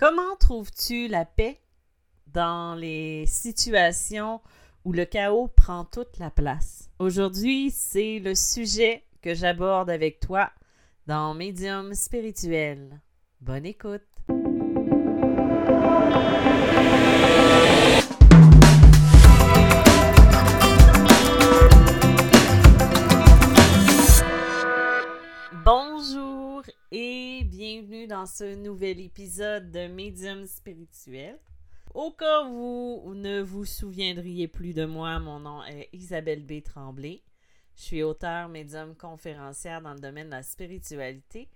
Comment trouves-tu la paix dans les situations où le chaos prend toute la place? Aujourd'hui, c'est le sujet que j'aborde avec toi dans Médium spirituel. Bonne écoute! Dans ce nouvel épisode de Médium spirituel. Au cas où vous ne vous souviendriez plus de moi, mon nom est Isabelle B. Tremblay. Je suis auteur, médium, conférencière dans le domaine de la spiritualité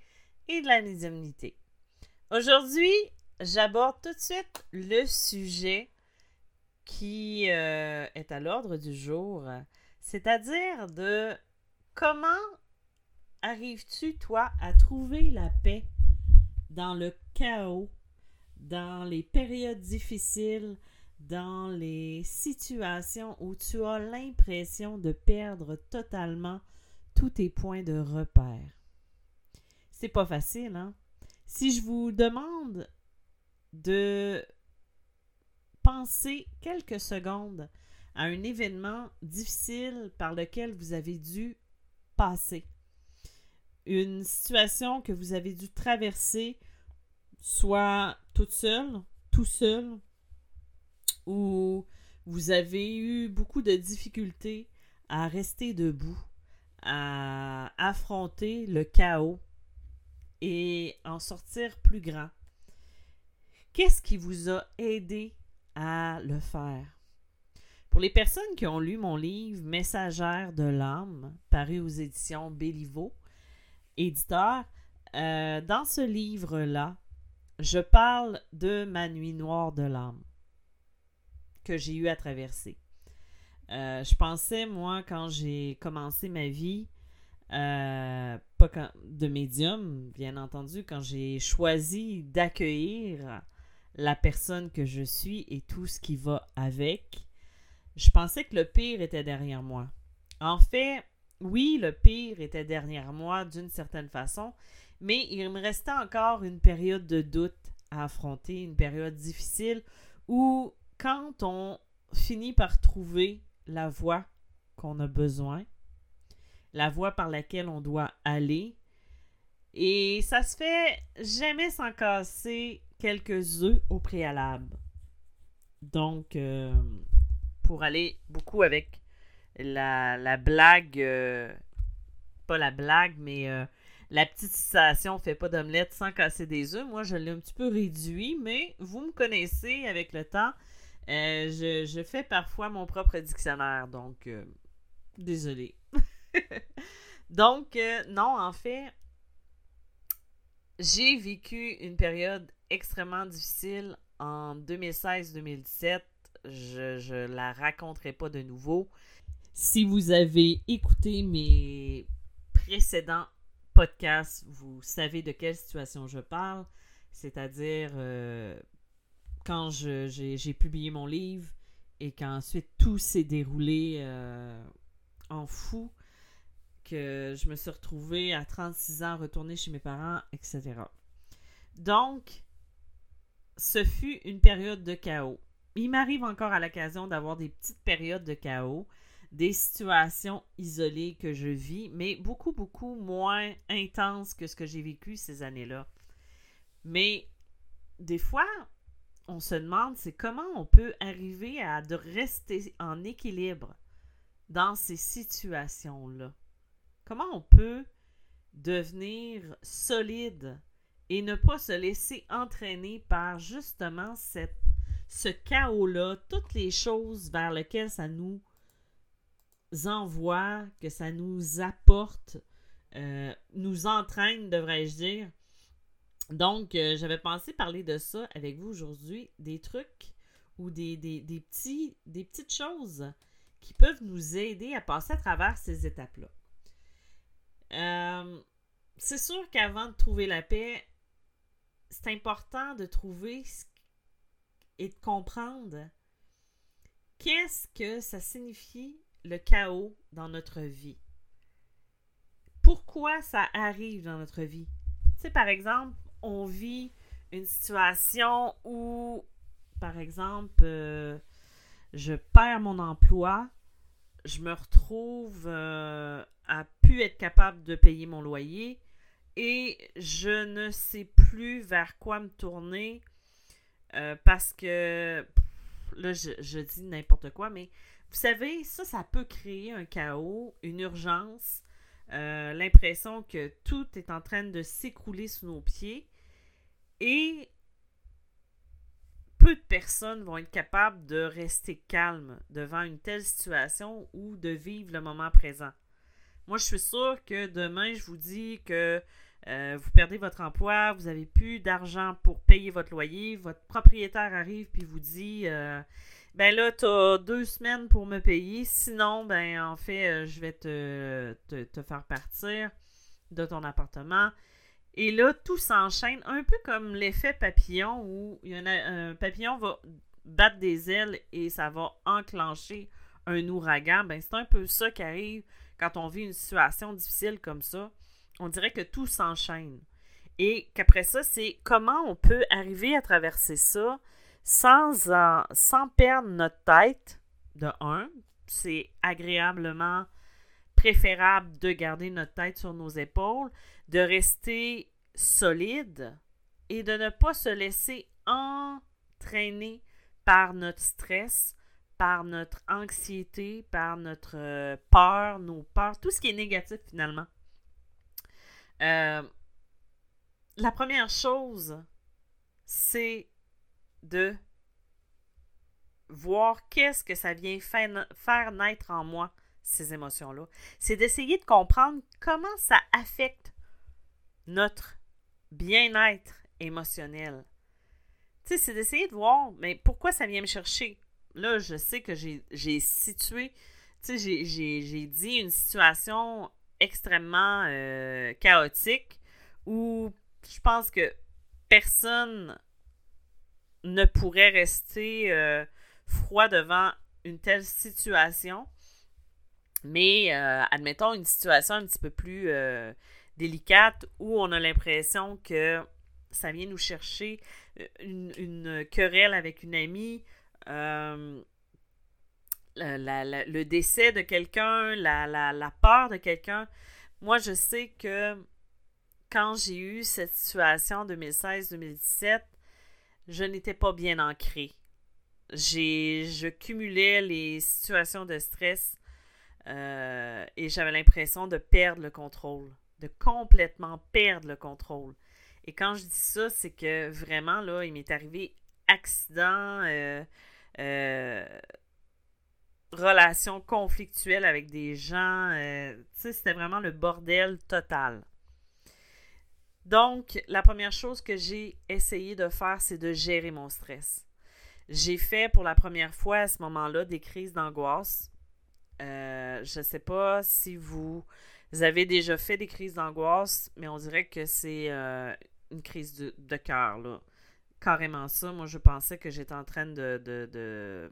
et de la médiumnité. Aujourd'hui, j'aborde tout de suite le sujet qui euh, est à l'ordre du jour, c'est-à-dire de comment arrives-tu, toi, à trouver la paix? Dans le chaos, dans les périodes difficiles, dans les situations où tu as l'impression de perdre totalement tous tes points de repère? C'est pas facile, hein? Si je vous demande de penser quelques secondes à un événement difficile par lequel vous avez dû passer, une situation que vous avez dû traverser, soit toute seule, tout seul, ou vous avez eu beaucoup de difficultés à rester debout, à affronter le chaos et en sortir plus grand. Qu'est-ce qui vous a aidé à le faire? Pour les personnes qui ont lu mon livre Messagère de l'âme, paru aux éditions Béliveau, éditeur, euh, dans ce livre-là, je parle de ma nuit noire de l'âme que j'ai eu à traverser. Euh, je pensais, moi, quand j'ai commencé ma vie, euh, pas de médium, bien entendu, quand j'ai choisi d'accueillir la personne que je suis et tout ce qui va avec, je pensais que le pire était derrière moi. En fait, oui, le pire était derrière moi d'une certaine façon, mais il me restait encore une période de doute à affronter, une période difficile où quand on finit par trouver la voie qu'on a besoin, la voie par laquelle on doit aller, et ça se fait jamais sans casser quelques œufs au préalable. Donc, euh, pour aller beaucoup avec la, blague, euh, pas la blague, mais euh, la petite citation fait pas d'omelette sans casser des œufs. Moi, je l'ai un petit peu réduit, mais vous me connaissez avec le temps. Euh, je, fais parfois mon propre dictionnaire, donc désolé. donc, non, en fait, j'ai vécu une période extrêmement difficile en 2016-2017. Je, je la raconterai pas de nouveau. Si vous avez écouté mes précédents podcasts, vous savez de quelle situation je parle, c'est-à-dire euh, quand j'ai publié mon livre et qu'ensuite tout s'est déroulé euh, en fou, que je me suis retrouvée à 36 ans retourner chez mes parents, etc. Donc, ce fut une période de chaos. Il m'arrive encore à l'occasion d'avoir des petites périodes de chaos des situations isolées que je vis, mais beaucoup, beaucoup moins intenses que ce que j'ai vécu ces années-là. Mais des fois, on se demande, c'est comment on peut arriver à de rester en équilibre dans ces situations-là? Comment on peut devenir solide et ne pas se laisser entraîner par justement ce chaos-là, toutes les choses vers lesquelles ça nous envoie, que ça nous apporte, euh, nous entraîne, devrais-je dire. Donc, euh, j'avais pensé parler de ça avec vous aujourd'hui, des trucs ou des, petits, des petites choses qui peuvent nous aider à passer à travers ces étapes-là. Euh, c'est sûr qu'avant de trouver la paix, c'est important de trouver et de comprendre qu'est-ce que ça signifie le chaos dans notre vie. Pourquoi ça arrive dans notre vie? Tu sais, par exemple, on vit une situation où, par exemple, euh, je perds mon emploi, je me retrouve euh, à plus être capable de payer mon loyer et je ne sais plus vers quoi me tourner euh, parce que là je, dis n'importe quoi mais vous savez ça ça peut créer un chaos une urgence euh, l'impression que tout est en train de s'écrouler sous nos pieds et peu de personnes vont être capables de rester calmes devant une telle situation ou de vivre le moment présent. Moi, je suis sûre que demain, je vous dis que euh, vous perdez votre emploi, vous n'avez plus d'argent pour payer votre loyer, votre propriétaire arrive puis vous dit euh, ben là, tu as deux semaines pour me payer, sinon, ben en fait, euh, je vais te, te, faire partir de ton appartement. Et là, tout s'enchaîne, un peu comme l'effet papillon où il un papillon va battre des ailes et ça va enclencher un ouragan. Ben, c'est un peu ça qui arrive quand on vit une situation difficile comme ça. On dirait que tout s'enchaîne. Et qu'après ça, c'est comment on peut arriver à traverser ça? Sans, sans perdre notre tête, de un. C'est agréablement préférable de garder notre tête sur nos épaules, de rester solide et de ne pas se laisser entraîner par notre stress, par notre anxiété, par notre euh, peur, nos peurs, tout ce qui est négatif finalement. Euh, la première chose, c'est de voir qu'est-ce que ça vient faire naître en moi, ces émotions-là. C'est d'essayer de comprendre comment ça affecte notre bien-être émotionnel. Tu sais, c'est d'essayer de voir, mais pourquoi ça vient me chercher? Là, je sais que j'ai situé, tu sais, j'ai dit une situation extrêmement euh, chaotique où je pense que personne ne pourrait rester euh, froid devant une telle situation. Mais euh, admettons une situation un petit peu plus euh, délicate où on a l'impression que ça vient nous chercher une, querelle avec une amie, le décès de quelqu'un, la, la, peur de quelqu'un. Moi, je sais que quand j'ai eu cette situation en 2016-2017, je n'étais pas bien ancrée. J'ai, je cumulais les situations de stress euh, et j'avais l'impression de perdre le contrôle, de complètement perdre le contrôle. Et quand je dis ça, c'est que vraiment, là, il m'est arrivé accident, euh, euh, relation conflictuelle avec des gens. tu sais, c'était vraiment le bordel total. Donc, la première chose que j'ai essayé de faire, c'est de gérer mon stress. J'ai fait pour la première fois à ce moment-là des crises d'angoisse. Euh, je ne sais pas si vous, avez déjà fait des crises d'angoisse, mais on dirait que c'est euh, une crise de, cœur, là. Carrément ça. Moi, je pensais que j'étais en train de,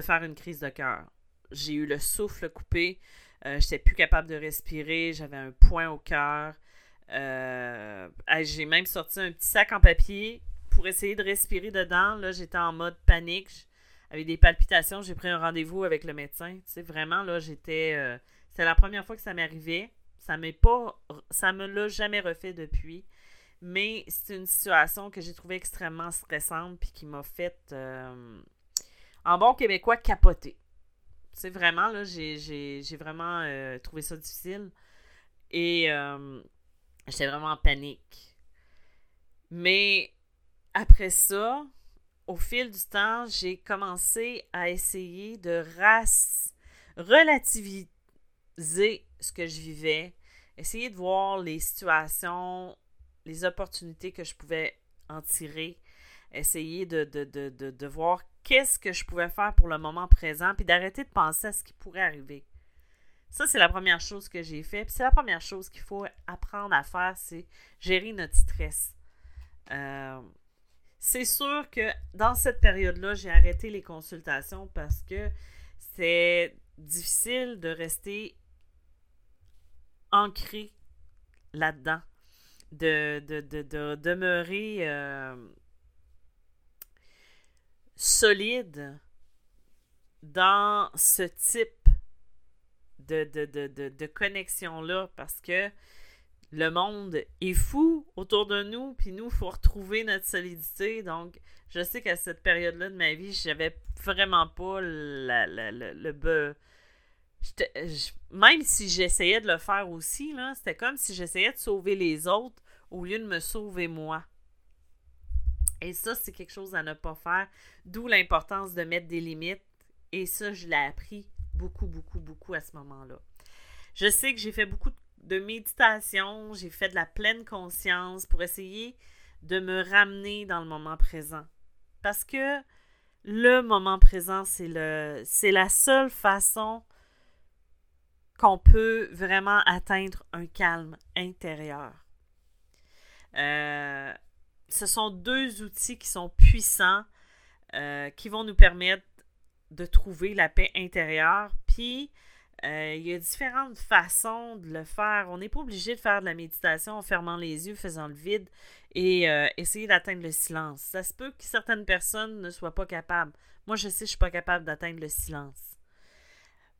faire une crise de cœur. J'ai eu le souffle coupé. Euh, je n'étais plus capable de respirer. J'avais un point au cœur. Euh, j'ai même sorti un petit sac en papier pour essayer de respirer dedans. Là, j'étais en mode panique. Avec des palpitations, j'ai pris un rendez-vous avec le médecin. Tu vraiment, là, j'étais. Euh, c'était la première fois que ça m'arrivait. Ça m'est pas. Ça me l'a jamais refait depuis. Mais c'est une situation que j'ai trouvée extrêmement stressante puis qui m'a fait, euh, en bon québécois, capoter. C'est vraiment, là, j'ai vraiment trouvé ça difficile. Et J'étais vraiment en panique. Mais après ça, au fil du temps, j'ai commencé à essayer de relativiser ce que je vivais, essayer de voir les situations, les opportunités que je pouvais en tirer, essayer de, de, de, de voir qu'est-ce que je pouvais faire pour le moment présent, puis d'arrêter de penser à ce qui pourrait arriver. Ça, c'est la première chose que j'ai fait. Puis c'est la première chose qu'il faut apprendre à faire, c'est gérer notre stress. Euh, c'est sûr que dans cette période-là, j'ai arrêté les consultations parce que c'est difficile de rester ancré là-dedans. de, de, demeurer euh, solide dans ce type de, connexion-là parce que le monde est fou autour de nous, puis nous, il faut retrouver notre solidité. Donc, je sais qu'à cette période-là de ma vie, j'avais vraiment pas le, le même si j'essayais de le faire aussi, c'était comme si j'essayais de sauver les autres au lieu de me sauver moi. Et ça, c'est quelque chose à ne pas faire, d'où l'importance de mettre des limites. Et ça, je l'ai appris beaucoup, beaucoup, beaucoup à ce moment-là. Je sais que j'ai fait beaucoup de méditation, j'ai fait de la pleine conscience pour essayer de me ramener dans le moment présent. Parce que le moment présent, c'est la seule façon qu'on peut vraiment atteindre un calme intérieur. Euh, ce sont deux outils qui sont puissants, euh, qui vont nous permettre de trouver la paix intérieure. Puis, euh, il y a différentes façons de le faire. On n'est pas obligé de faire de la méditation en fermant les yeux, faisant le vide et essayer d'atteindre le silence. Ça se peut que certaines personnes ne soient pas capables. Moi, je sais je ne suis pas capable d'atteindre le silence.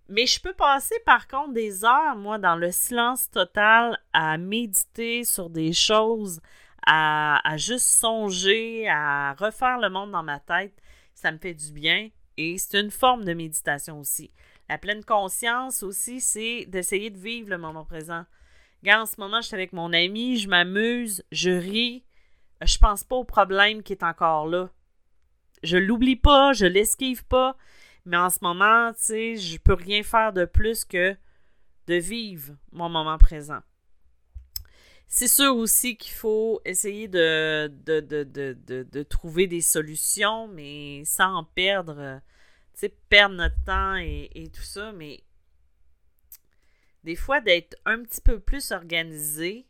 Mais je peux passer par contre des heures, moi, dans le silence total, à méditer sur des choses, à, juste songer, à refaire le monde dans ma tête. Ça me fait du bien et c'est une forme de méditation aussi. La pleine conscience aussi, c'est d'essayer de vivre le moment présent. Regarde, en ce moment, je suis avec mon ami, je m'amuse, je ris, je pense pas au problème qui est encore là. Je l'oublie pas, je l'esquive pas, mais en ce moment, tu sais, je peux rien faire de plus que de vivre mon moment présent. C'est sûr aussi qu'il faut essayer de, de, trouver des solutions, mais sans perdre, tu sais, perdre notre temps et, et tout ça. Mais des fois, d'être un petit peu plus organisé,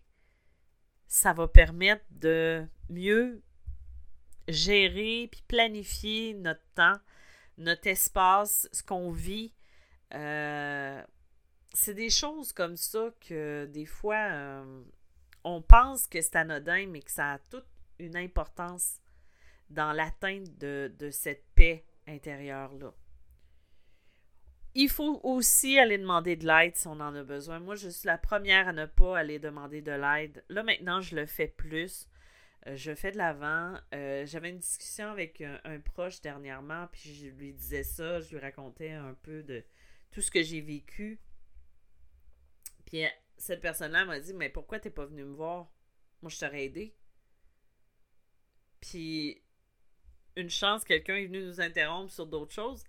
ça va permettre de mieux gérer puis planifier notre temps notre espace, ce qu'on vit. Euh, c'est des choses comme ça que des fois, euh, on pense que c'est anodin, mais que ça a toute une importance dans l'atteinte de, cette paix intérieure-là. Il faut aussi aller demander de l'aide si on en a besoin. Moi, je suis la première à ne pas aller demander de l'aide. Là, maintenant, je le fais plus. Euh, je fais de l'avant. Euh, j'avais une discussion avec un, proche dernièrement, puis je lui disais ça, je lui racontais un peu de tout ce que j'ai vécu. Puis cette personne-là m'a dit Mais pourquoi t'es pas venu me voir? Moi, je t'aurais aidé. Puis une chance, quelqu'un est venu nous interrompre sur d'autres choses.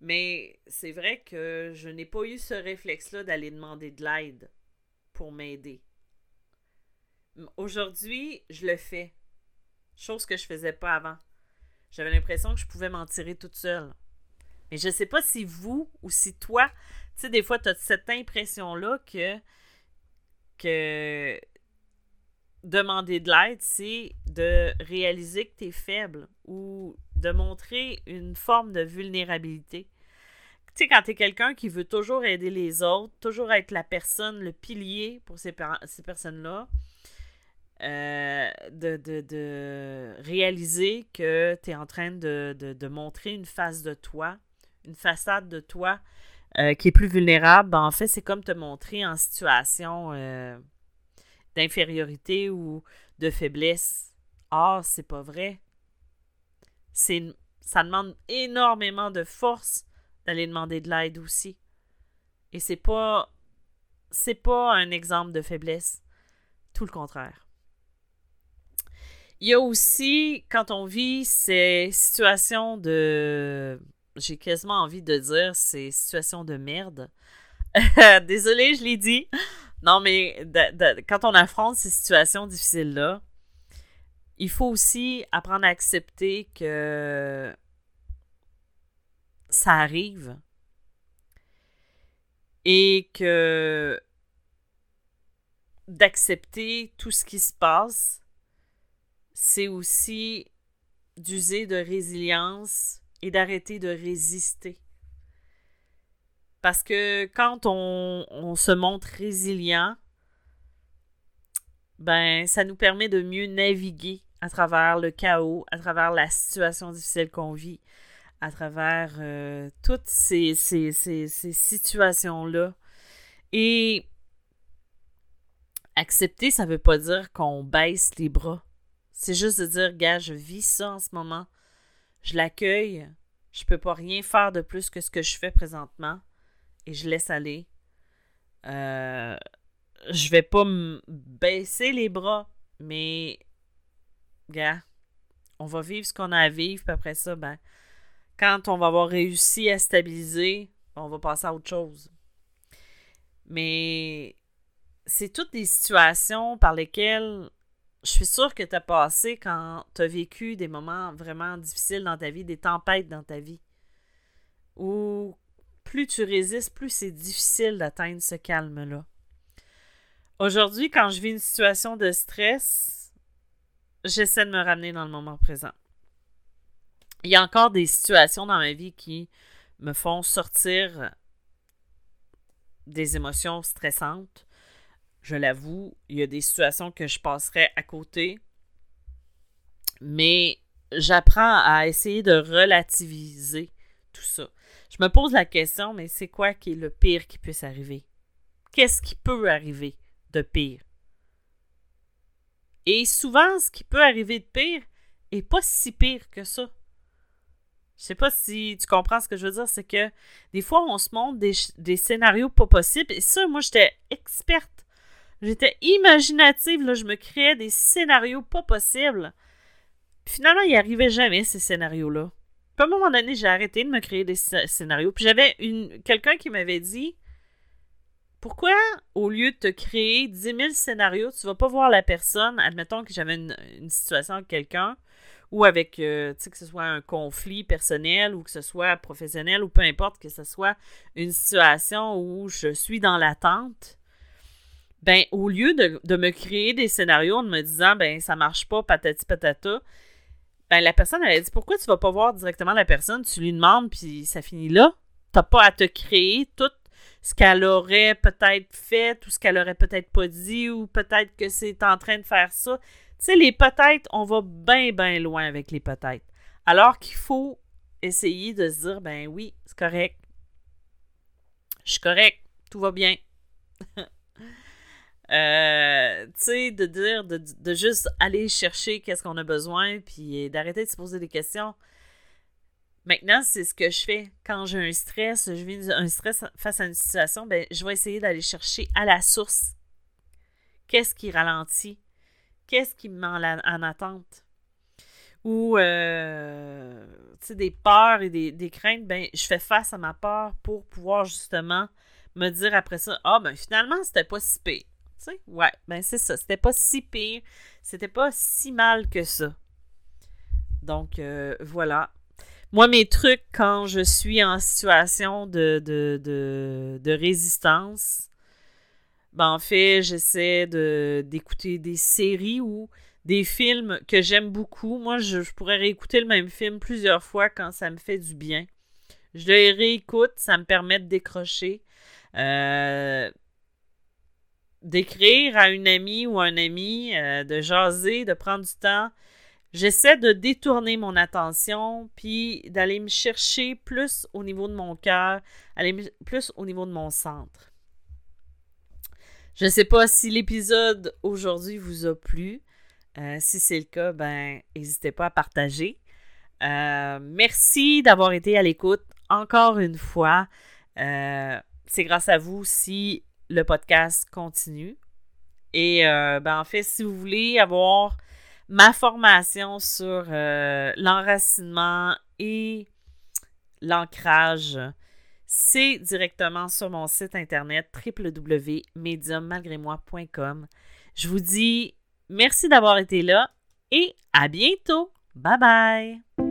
Mais c'est vrai que je n'ai pas eu ce réflexe-là d'aller demander de l'aide pour m'aider. Aujourd'hui, je le fais. Chose que je faisais pas avant. J'avais l'impression que je pouvais m'en tirer toute seule. Mais je sais pas si vous ou si toi, tu sais, des fois, tu cette impression-là que, que demander de l'aide, c'est de réaliser que tu es faible ou de montrer une forme de vulnérabilité. Tu sais, quand tu es quelqu'un qui veut toujours aider les autres, toujours être la personne, le pilier pour ces, personnes-là, euh, de, réaliser que tu es en train de, montrer une face de toi, une façade de toi euh, qui est plus vulnérable, ben, en fait, c'est comme te montrer en situation euh, d'infériorité ou de faiblesse. Ah, c'est pas vrai. C'est, ça demande énormément de force d'aller demander de l'aide aussi. Et c'est pas c'est pas un exemple de faiblesse. Tout le contraire. Il y a aussi, quand on vit ces situations de. J'ai quasiment envie de dire ces situations de merde. Désolée, je l'ai dit. Non, mais quand on affronte ces situations difficiles-là, il faut aussi apprendre à accepter que ça arrive et que d'accepter tout ce qui se passe c'est aussi d'user de résilience et d'arrêter de résister. Parce que quand on, se montre résilient, ben ça nous permet de mieux naviguer à travers le chaos, à travers la situation difficile qu'on vit, à travers euh, toutes ces, ces, ces, ces situations-là. Et accepter, ça veut pas dire qu'on baisse les bras. C'est juste de dire, gars, je vis ça en ce moment. Je l'accueille. Je peux pas rien faire de plus que ce que je fais présentement. Et je laisse aller. Euh, je vais pas me baisser les bras, mais gars, on va vivre ce qu'on a à vivre, puis après ça, ben, quand on va avoir réussi à stabiliser, on va passer à autre chose. Mais c'est toutes des situations par lesquelles je suis sûre que tu as passé quand tu as vécu des moments vraiment difficiles dans ta vie, des tempêtes dans ta vie. Où plus tu résistes, plus c'est difficile d'atteindre ce calme-là. Aujourd'hui, quand je vis une situation de stress, j'essaie de me ramener dans le moment présent. Il y a encore des situations dans ma vie qui me font sortir des émotions stressantes. Je l'avoue, il y a des situations que je passerais à côté. Mais j'apprends à essayer de relativiser tout ça. Je me pose la question, mais c'est quoi qui est le pire qui puisse arriver? Qu'est-ce qui peut arriver de pire? Et souvent, ce qui peut arriver de pire est pas si pire que ça. Je sais pas si tu comprends ce que je veux dire, c'est que des fois, on se montre des, scénarios pas possibles. Et ça, moi, j'étais experte. J'étais imaginative, là, je me créais des scénarios pas possibles. Finalement, il n'y arrivait jamais, ces scénarios-là. Puis à un moment donné, j'ai arrêté de me créer des scénarios. Puis j'avais quelqu'un qui m'avait dit Pourquoi, au lieu de te créer 10 000 scénarios, tu vas pas voir la personne Admettons que j'avais une, une situation avec quelqu'un ou avec, euh, tu sais, que ce soit un conflit personnel ou que ce soit professionnel ou peu importe, que ce soit une situation où je suis dans l'attente, ben, au lieu de, me créer des scénarios en me disant, ben, ça marche pas, patati patata, ben, la personne, elle a dit, pourquoi tu vas pas voir directement la personne, tu lui demandes, puis ça finit là? T'as pas à te créer tout ce qu'elle aurait peut-être fait, tout ce qu'elle aurait peut-être pas dit, ou peut-être que c'est en train de faire ça. Tu sais, les peut-être, on va bien, bien loin avec les peut-être. Alors qu'il faut essayer de se dire, ben oui, c'est correct. Je suis correct, tout va bien. Euh, tu sais, de dire, de, de, juste aller chercher qu'est-ce qu'on a besoin, puis d'arrêter de se poser des questions. Maintenant, c'est ce que je fais. Quand j'ai un stress, je vis un stress face à une situation, ben, je vais essayer d'aller chercher à la source. Qu'est-ce qui ralentit? qu'est-ce qui me met en, attente? Ou, euh, tu sais, des peurs et des, craintes, ben, je fais face à ma peur pour pouvoir justement me dire après ça, ah, ben, finalement, c'était pas si pire. Ouais, ben, c'est ça, c'était pas si pire, c'était pas si mal que ça. Donc, euh, voilà. Moi, mes trucs, quand je suis en situation de, de, de, résistance, ben, en fait, j'essaie d'écouter des séries ou des films que j'aime beaucoup. Moi, je, pourrais réécouter le même film plusieurs fois quand ça me fait du bien. Je le réécoute, ça me permet de décrocher. Euh, d'écrire à une amie ou un ami, euh, de jaser, de prendre du temps. J'essaie de détourner mon attention, puis d'aller me chercher plus au niveau de mon cœur, aller plus au niveau de mon centre. Je ne sais pas si l'épisode aujourd'hui vous a plu. Euh, si c'est le cas, ben n'hésitez pas à partager. Euh, merci d'avoir été à l'écoute encore une fois. C'est grâce à vous si le podcast continue. Et ben, en fait, si vous voulez avoir ma formation sur l'enracinement et l'ancrage, c'est directement sur mon site internet www.mediummalgrémoi.com. Je vous dis merci d'avoir été là et à bientôt. Bye bye!